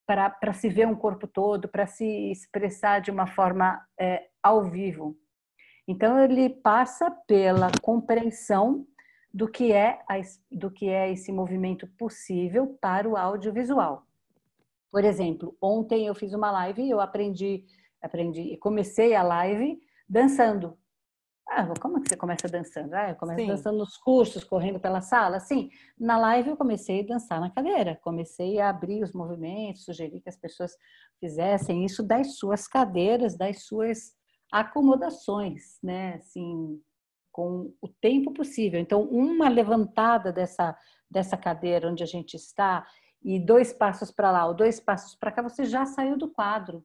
para se ver um corpo todo, para se expressar de uma forma é, ao vivo. Então, ele passa pela compreensão do que é, do que é esse movimento possível para o audiovisual. Por exemplo, ontem eu fiz uma live e eu aprendi, aprendi, comecei a live dançando. Ah, como é que você começa dançando? Ah, eu começo Sim. dançando nos cursos, correndo pela sala. Sim, na live eu comecei a dançar na cadeira. Comecei a abrir os movimentos, sugerir que as pessoas fizessem isso das suas cadeiras, das suas acomodações, né? Assim, com o tempo possível. Então, uma levantada dessa, dessa cadeira onde a gente está e dois passos para lá ou dois passos para cá, você já saiu do quadro.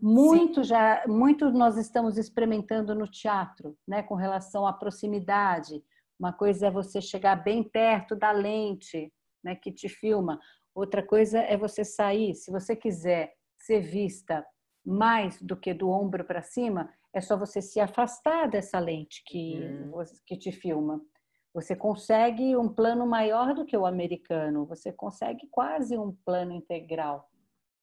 Muito Sim. já, muito nós estamos experimentando no teatro, né, com relação à proximidade. Uma coisa é você chegar bem perto da lente, né, que te filma. Outra coisa é você sair, se você quiser ser vista mais do que do ombro para cima, é só você se afastar dessa lente que, uhum. que te filma. Você consegue um plano maior do que o americano, você consegue quase um plano integral.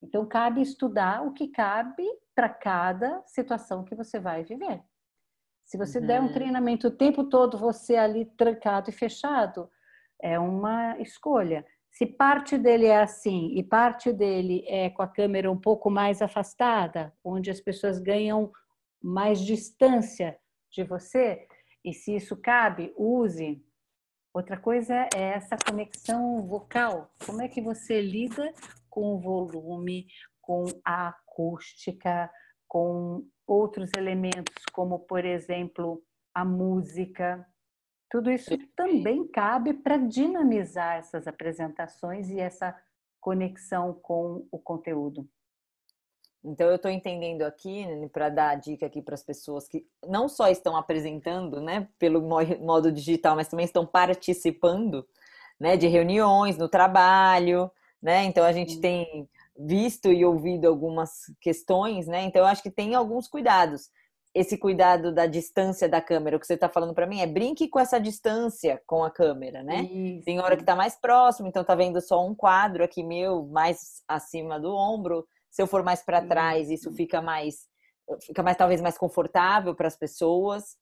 Então, cabe estudar o que cabe para cada situação que você vai viver. Se você uhum. der um uhum. treinamento o tempo todo, você ali trancado e fechado, é uma escolha. Se parte dele é assim e parte dele é com a câmera um pouco mais afastada, onde as pessoas ganham mais distância de você, e se isso cabe, use. Outra coisa é essa conexão vocal. Como é que você lida com o volume, com a acústica, com outros elementos, como, por exemplo, a música. Tudo isso também cabe para dinamizar essas apresentações e essa conexão com o conteúdo. Então eu estou entendendo aqui, para dar a dica aqui para as pessoas que não só estão apresentando, né, pelo modo digital, mas também estão participando, né, de reuniões no trabalho, né? Então a gente tem visto e ouvido algumas questões, né? Então eu acho que tem alguns cuidados. Esse cuidado da distância da câmera, o que você está falando para mim é brinque com essa distância com a câmera, né? Isso. Tem hora que está mais próximo, então tá vendo só um quadro aqui meu mais acima do ombro se eu for mais para trás, isso fica mais fica mais talvez mais confortável para as pessoas.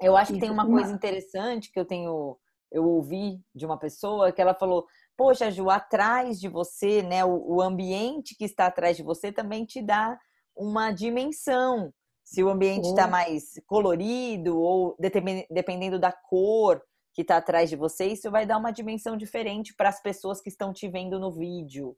Eu acho que tem uma coisa interessante que eu tenho eu ouvi de uma pessoa que ela falou: "Poxa, Ju, atrás de você, né, o, o ambiente que está atrás de você também te dá uma dimensão. Se o ambiente está mais colorido ou dependendo da cor que está atrás de você, isso vai dar uma dimensão diferente para as pessoas que estão te vendo no vídeo.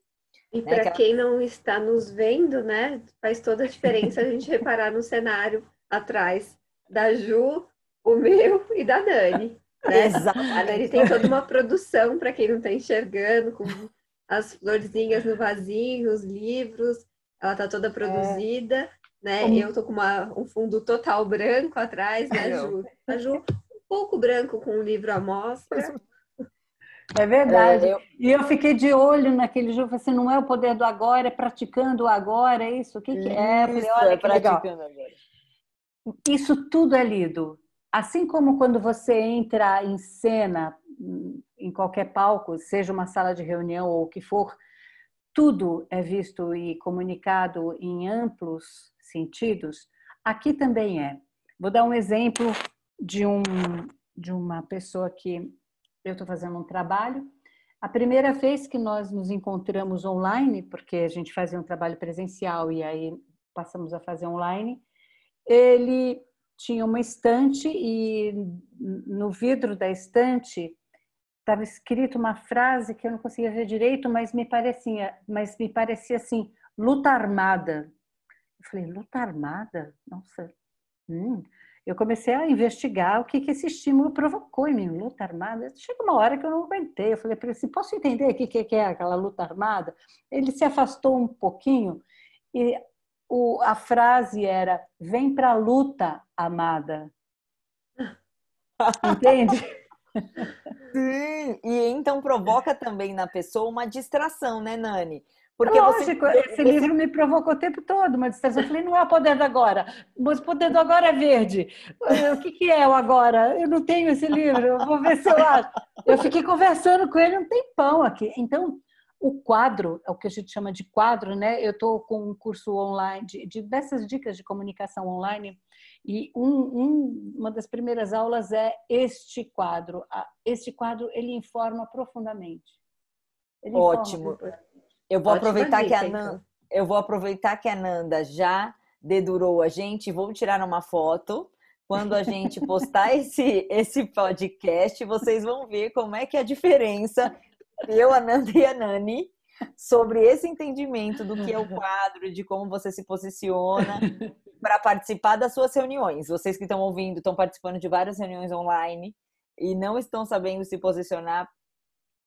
E né, para quem não está nos vendo, né, faz toda a diferença a gente reparar no cenário atrás da Ju, o meu e da Dani. Né? Exato. A Dani tem toda uma produção para quem não está enxergando, com as florzinhas no vasinho, os livros, ela está toda produzida, é. né? Como... Eu tô com uma, um fundo total branco atrás, né, Ju? A Ju um pouco branco com o livro à mostra. É verdade. É, eu... E eu fiquei de olho naquele jogo, assim, não é o poder do agora, é praticando o agora, é isso? O que, que é? Falei, Olha, é praticando legal. agora. Isso tudo é lido. Assim como quando você entra em cena, em qualquer palco, seja uma sala de reunião ou o que for, tudo é visto e comunicado em amplos sentidos. Aqui também é. Vou dar um exemplo de, um, de uma pessoa que eu estou fazendo um trabalho. A primeira vez que nós nos encontramos online, porque a gente fazia um trabalho presencial e aí passamos a fazer online, ele tinha uma estante e no vidro da estante estava escrito uma frase que eu não conseguia ver direito, mas me parecia, mas me parecia assim, luta armada. Eu falei, luta armada? Nossa. Hum eu comecei a investigar o que, que esse estímulo provocou em mim, luta armada. Chega uma hora que eu não aguentei. Eu falei para ele assim: posso entender o que, que é aquela luta armada? Ele se afastou um pouquinho e o, a frase era: vem para a luta, amada. Entende? Sim, e então provoca também na pessoa uma distração, né, Nani? Porque Lógico, você... esse livro me provocou o tempo todo, uma distração. Eu falei, não é o poder do agora, mas o poder do agora é verde. O que, que é o agora? Eu não tenho esse livro, eu vou ver se eu acho. Eu fiquei conversando com ele um tempão aqui. Então, o quadro, é o que a gente chama de quadro, né? Eu estou com um curso online de, de dessas dicas de comunicação online e um, um, uma das primeiras aulas é este quadro. Este quadro ele informa profundamente. Ele Ótimo. Informa eu vou Ótima aproveitar dica, que a Nanda, então. eu vou aproveitar que a Nanda já dedurou a gente, vou tirar uma foto. Quando a gente postar esse esse podcast, vocês vão ver como é que é a diferença eu, a Nanda e a Nani sobre esse entendimento do que é o quadro, de como você se posiciona para participar das suas reuniões. Vocês que estão ouvindo, estão participando de várias reuniões online e não estão sabendo se posicionar,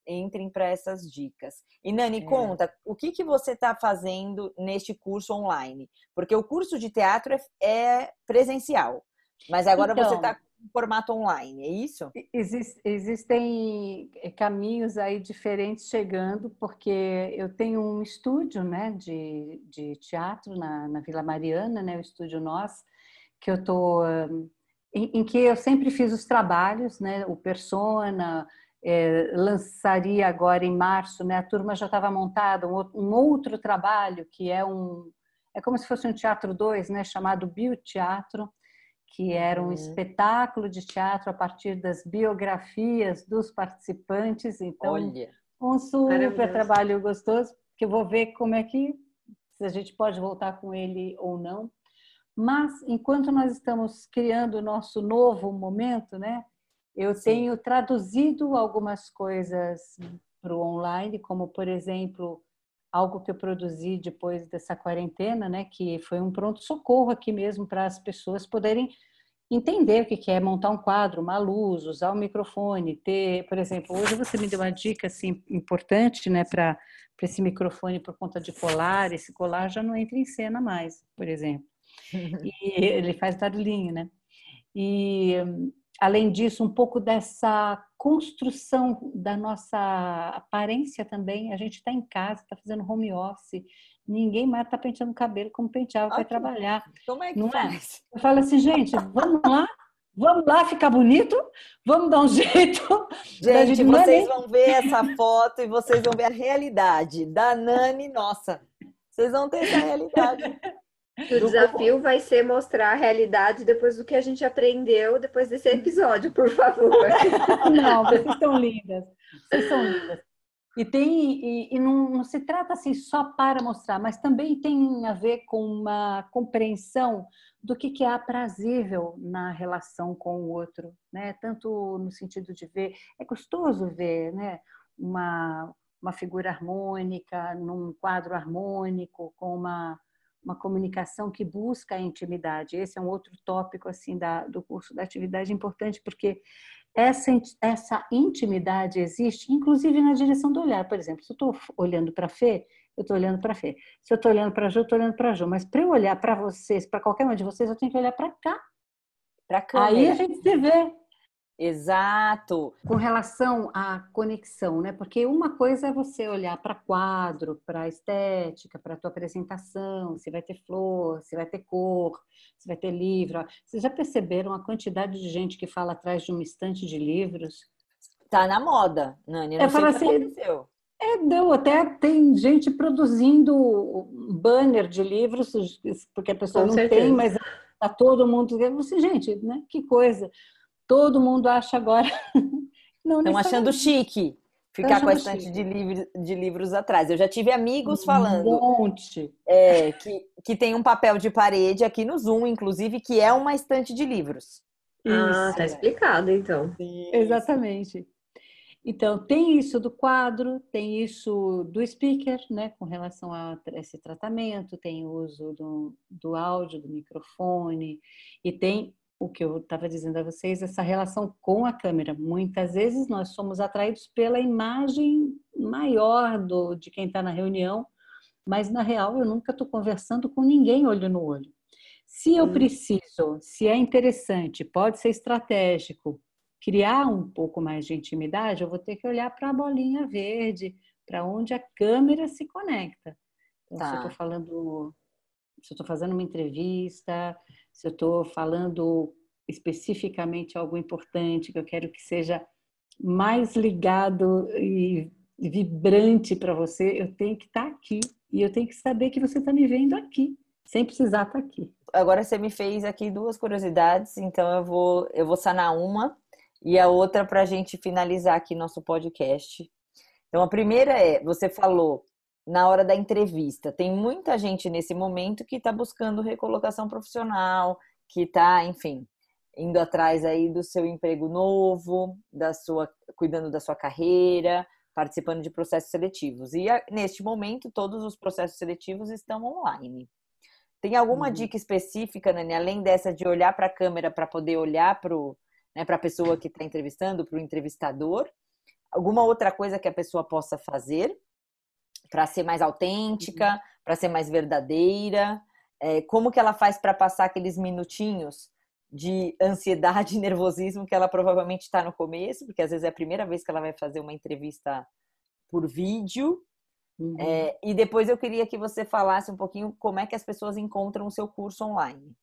entrem para essas dicas. E Nani, é. conta, o que, que você está fazendo neste curso online? Porque o curso de teatro é, é presencial, mas agora então, você está em formato online, é isso? Exist, existem caminhos aí diferentes chegando, porque eu tenho um estúdio né, de, de teatro na, na Vila Mariana, né, o estúdio Nós, que eu estou... Em, em que eu sempre fiz os trabalhos, né, o persona, é, lançaria agora em março, né? A turma já estava montada, um, outro trabalho que é um é como se fosse um teatro 2, né? Chamado Bioteatro, que era um uhum. espetáculo de teatro a partir das biografias dos participantes. Então, Olha. um super trabalho gostoso que eu vou ver como é que se a gente pode voltar com ele ou não. Mas enquanto nós estamos criando o nosso novo momento, né? Eu tenho traduzido algumas coisas para o online, como, por exemplo, algo que eu produzi depois dessa quarentena, né, que foi um pronto-socorro aqui mesmo para as pessoas poderem entender o que é montar um quadro, uma luz, usar o microfone, ter, por exemplo, hoje você me deu uma dica assim importante, né, para esse microfone por conta de colar, esse colar já não entra em cena mais, por exemplo. E ele faz barulhinho, né? E além disso, um pouco dessa construção da nossa aparência também. A gente está em casa, está fazendo home office, ninguém mais está penteando o cabelo como penteava para trabalhar. Como é que não é? faz? É? Eu falo assim, gente, vamos lá, vamos lá ficar bonito, vamos dar um jeito. Gente, vocês vão ver essa foto e vocês vão ver a realidade da Nani, nossa. Vocês vão ter essa realidade. O desafio vai ser mostrar a realidade depois do que a gente aprendeu depois desse episódio, por favor. Não, vocês são lindas. Vocês são lindas. E tem e, e não, não, se trata assim só para mostrar, mas também tem a ver com uma compreensão do que, que é aprazível na relação com o outro, né? Tanto no sentido de ver, é gostoso ver, né? Uma uma figura harmônica num quadro harmônico com uma uma comunicação que busca a intimidade. Esse é um outro tópico assim da, do curso da atividade importante, porque essa, essa intimidade existe, inclusive na direção do olhar. Por exemplo, se eu estou olhando para a Fê, eu estou olhando para a Fê. Se eu estou olhando para a Ju, eu estou olhando para a Ju. Mas para eu olhar para vocês, para qualquer um de vocês, eu tenho que olhar para cá. Para cá. Aí a gente se vê. Exato. Com relação à conexão, né? Porque uma coisa é você olhar para quadro, para estética, para a tua apresentação, se vai ter flor, se vai ter cor, se vai ter livro. Vocês já perceberam a quantidade de gente que fala atrás de uma estante de livros? Tá na moda, Nani. Não eu sei o que assim, aconteceu. É, deu até tem gente produzindo banner de livros, porque a pessoa Com não certeza. tem, mas tá todo mundo. Assim, gente, né? Que coisa todo mundo acha agora. Estão achando chique ficar com a estante de livros, de livros atrás. Eu já tive amigos falando. Um monte. É, que, que tem um papel de parede aqui no Zoom, inclusive, que é uma estante de livros. Ah, tá explicado, então. Isso. Exatamente. Então, tem isso do quadro, tem isso do speaker, né, com relação a esse tratamento, tem o uso do, do áudio, do microfone, e tem o que eu estava dizendo a vocês, essa relação com a câmera. Muitas vezes nós somos atraídos pela imagem maior do, de quem está na reunião, mas na real eu nunca estou conversando com ninguém olho no olho. Se eu preciso, se é interessante, pode ser estratégico, criar um pouco mais de intimidade, eu vou ter que olhar para a bolinha verde, para onde a câmera se conecta. Então, tá. se eu estou falando, se eu estou fazendo uma entrevista, se eu estou falando especificamente algo importante que eu quero que seja mais ligado e vibrante para você, eu tenho que estar tá aqui e eu tenho que saber que você está me vendo aqui, sem precisar estar tá aqui. Agora você me fez aqui duas curiosidades, então eu vou eu vou sanar uma e a outra para a gente finalizar aqui nosso podcast. Então a primeira é, você falou na hora da entrevista, tem muita gente nesse momento que está buscando recolocação profissional, que está, enfim, indo atrás aí do seu emprego novo, da sua cuidando da sua carreira, participando de processos seletivos. E neste momento todos os processos seletivos estão online. Tem alguma uhum. dica específica, Nani, além dessa de olhar para a câmera para poder olhar para né, a pessoa que está entrevistando, para o entrevistador? Alguma outra coisa que a pessoa possa fazer para ser mais autêntica, uhum. para ser mais verdadeira? É, como que ela faz para passar aqueles minutinhos de ansiedade e nervosismo que ela provavelmente está no começo, porque às vezes é a primeira vez que ela vai fazer uma entrevista por vídeo. Uhum. É, e depois eu queria que você falasse um pouquinho como é que as pessoas encontram o seu curso online.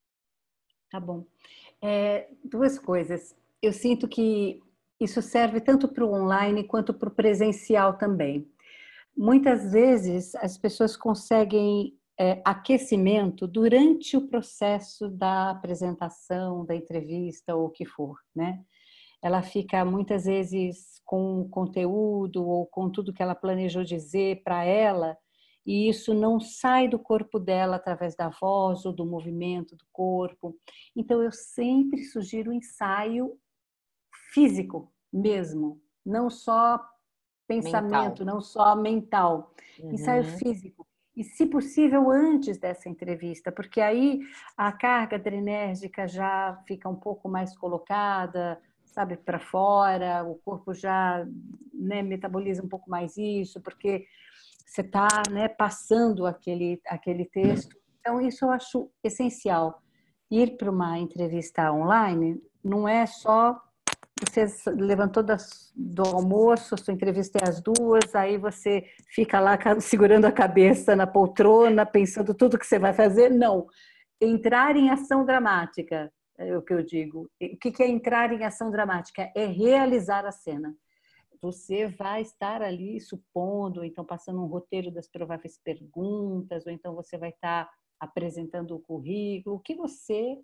Tá bom. É, duas coisas. Eu sinto que isso serve tanto para o online quanto para o presencial também. Muitas vezes as pessoas conseguem é, aquecimento durante o processo da apresentação, da entrevista ou o que for, né? Ela fica muitas vezes com conteúdo ou com tudo que ela planejou dizer para ela e isso não sai do corpo dela através da voz ou do movimento do corpo. Então eu sempre sugiro o ensaio físico mesmo, não só pensamento, mental. não só mental, uhum. ensaio físico e, se possível, antes dessa entrevista, porque aí a carga adrenérgica já fica um pouco mais colocada, sabe, para fora, o corpo já né, metaboliza um pouco mais isso, porque você está né, passando aquele, aquele texto. Então, isso eu acho essencial. Ir para uma entrevista online não é só você levantou das, do almoço, sua entrevista é às duas, aí você fica lá segurando a cabeça na poltrona, pensando tudo que você vai fazer. Não. Entrar em ação dramática, é o que eu digo. O que é entrar em ação dramática? É realizar a cena. Você vai estar ali supondo, ou então passando um roteiro das prováveis perguntas, ou então você vai estar apresentando o currículo, o que você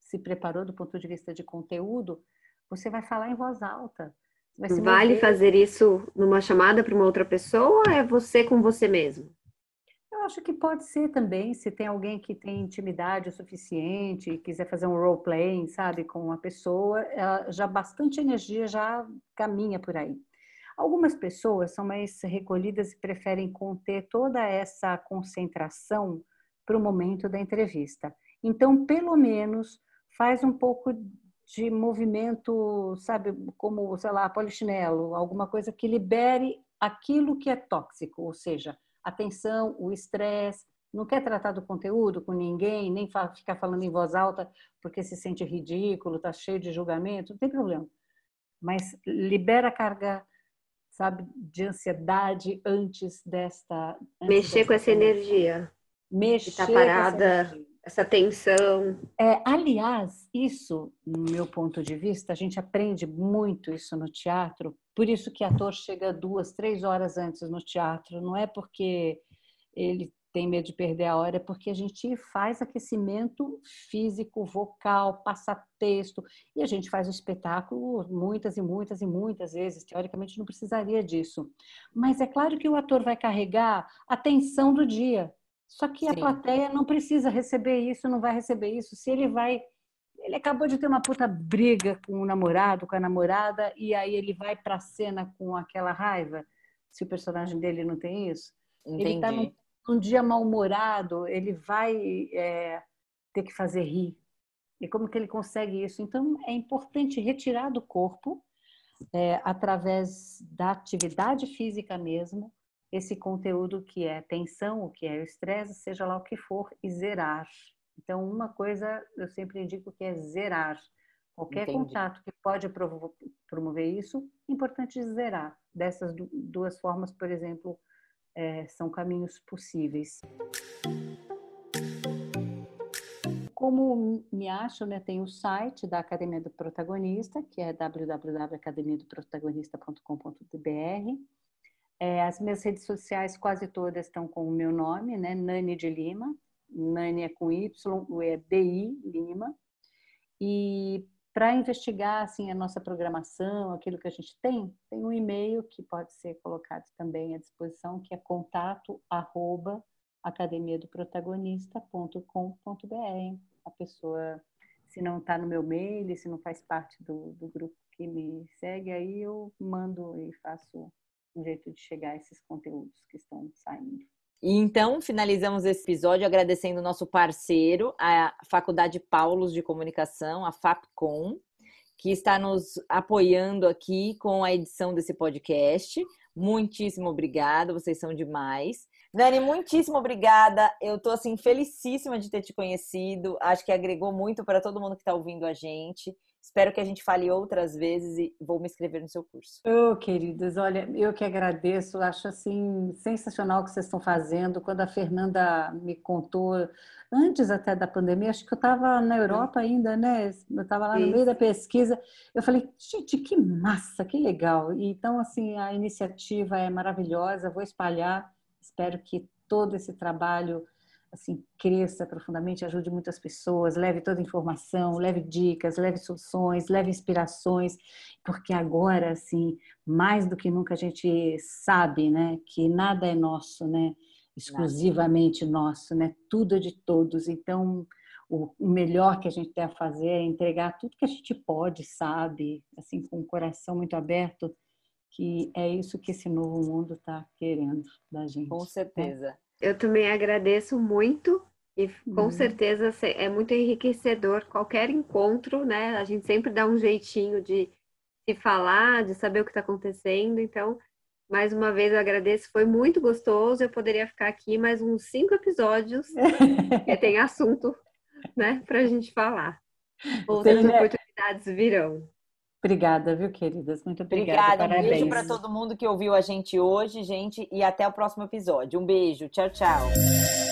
se preparou do ponto de vista de conteúdo você vai falar em voz alta. Vale fazer isso numa chamada para uma outra pessoa ou é você com você mesmo? Eu acho que pode ser também, se tem alguém que tem intimidade o suficiente e quiser fazer um role playing, sabe, com uma pessoa, já bastante energia já caminha por aí. Algumas pessoas são mais recolhidas e preferem conter toda essa concentração para o momento da entrevista. Então, pelo menos, faz um pouco de movimento, sabe, como, sei lá, polichinelo, alguma coisa que libere aquilo que é tóxico, ou seja, a tensão, o estresse, não quer tratar do conteúdo com ninguém, nem ficar falando em voz alta porque se sente ridículo, está cheio de julgamento, não tem problema. Mas libera a carga, sabe, de ansiedade antes desta. Antes Mexer desta com essa energia. Mexer. Está parada essa tensão. É, aliás, isso, no meu ponto de vista, a gente aprende muito isso no teatro. Por isso que ator chega duas, três horas antes no teatro. Não é porque ele tem medo de perder a hora, é porque a gente faz aquecimento físico, vocal, passa texto, e a gente faz o espetáculo muitas e muitas e muitas vezes. Teoricamente, não precisaria disso. Mas é claro que o ator vai carregar a tensão do dia. Só que Sim. a plateia não precisa receber isso, não vai receber isso. Se ele vai. Ele acabou de ter uma puta briga com o namorado, com a namorada, e aí ele vai pra cena com aquela raiva. Se o personagem dele não tem isso. Entendi. Ele tá num, num dia mal-humorado, ele vai é, ter que fazer rir. E como que ele consegue isso? Então, é importante retirar do corpo, é, através da atividade física mesmo, esse conteúdo que é tensão, o que é o estresse, seja lá o que for, e zerar. Então, uma coisa eu sempre indico que é zerar, Qualquer Entendi. contato que pode promover isso, importante zerar. Dessas duas formas, por exemplo, é, são caminhos possíveis. Como me acho, né, tem o site da Academia do Protagonista, que é www.academiadoprotagonista.com.br. É, as minhas redes sociais quase todas estão com o meu nome, né, Nani de Lima. Nani é com Y, o é DI Lima. E para investigar assim a nossa programação, aquilo que a gente tem, tem um e-mail que pode ser colocado também à disposição, que é contato arroba academiadoprotagonista.com.br. A pessoa, se não está no meu mail, se não faz parte do, do grupo que me segue, aí eu mando e faço um jeito de chegar a esses conteúdos que estão saindo. E então, finalizamos esse episódio agradecendo o nosso parceiro, a Faculdade Paulos de Comunicação, a FAPCOM, que está nos apoiando aqui com a edição desse podcast. Muitíssimo obrigada, vocês são demais. Dani, muitíssimo obrigada. Eu tô assim felicíssima de ter te conhecido. Acho que agregou muito para todo mundo que está ouvindo a gente. Espero que a gente fale outras vezes e vou me inscrever no seu curso. Oh, queridas, olha, eu que agradeço. Acho assim sensacional o que vocês estão fazendo. Quando a Fernanda me contou, antes até da pandemia, acho que eu estava na Europa ainda, né? Eu estava lá no meio da pesquisa. Eu falei, gente, que massa, que legal. Então, assim, a iniciativa é maravilhosa. Vou espalhar Espero que todo esse trabalho assim cresça profundamente, ajude muitas pessoas, leve toda a informação, leve dicas, leve soluções, leve inspirações, porque agora assim, mais do que nunca a gente sabe, né, que nada é nosso, né, exclusivamente nosso, né? Tudo é de todos. Então, o melhor que a gente tem a fazer é entregar tudo que a gente pode, sabe, assim com o coração muito aberto que é isso que esse novo mundo está querendo da gente. Com né? Eu também agradeço muito e com uhum. certeza é muito enriquecedor qualquer encontro, né? A gente sempre dá um jeitinho de se falar, de saber o que está acontecendo. Então, mais uma vez eu agradeço, foi muito gostoso. Eu poderia ficar aqui mais uns cinco episódios, que tem assunto, né, para a gente falar. Outras Sim, oportunidades virão. Obrigada, viu, queridas? Muito obrigada. Obrigada. Parabéns. Um beijo para todo mundo que ouviu a gente hoje, gente, e até o próximo episódio. Um beijo. Tchau, tchau.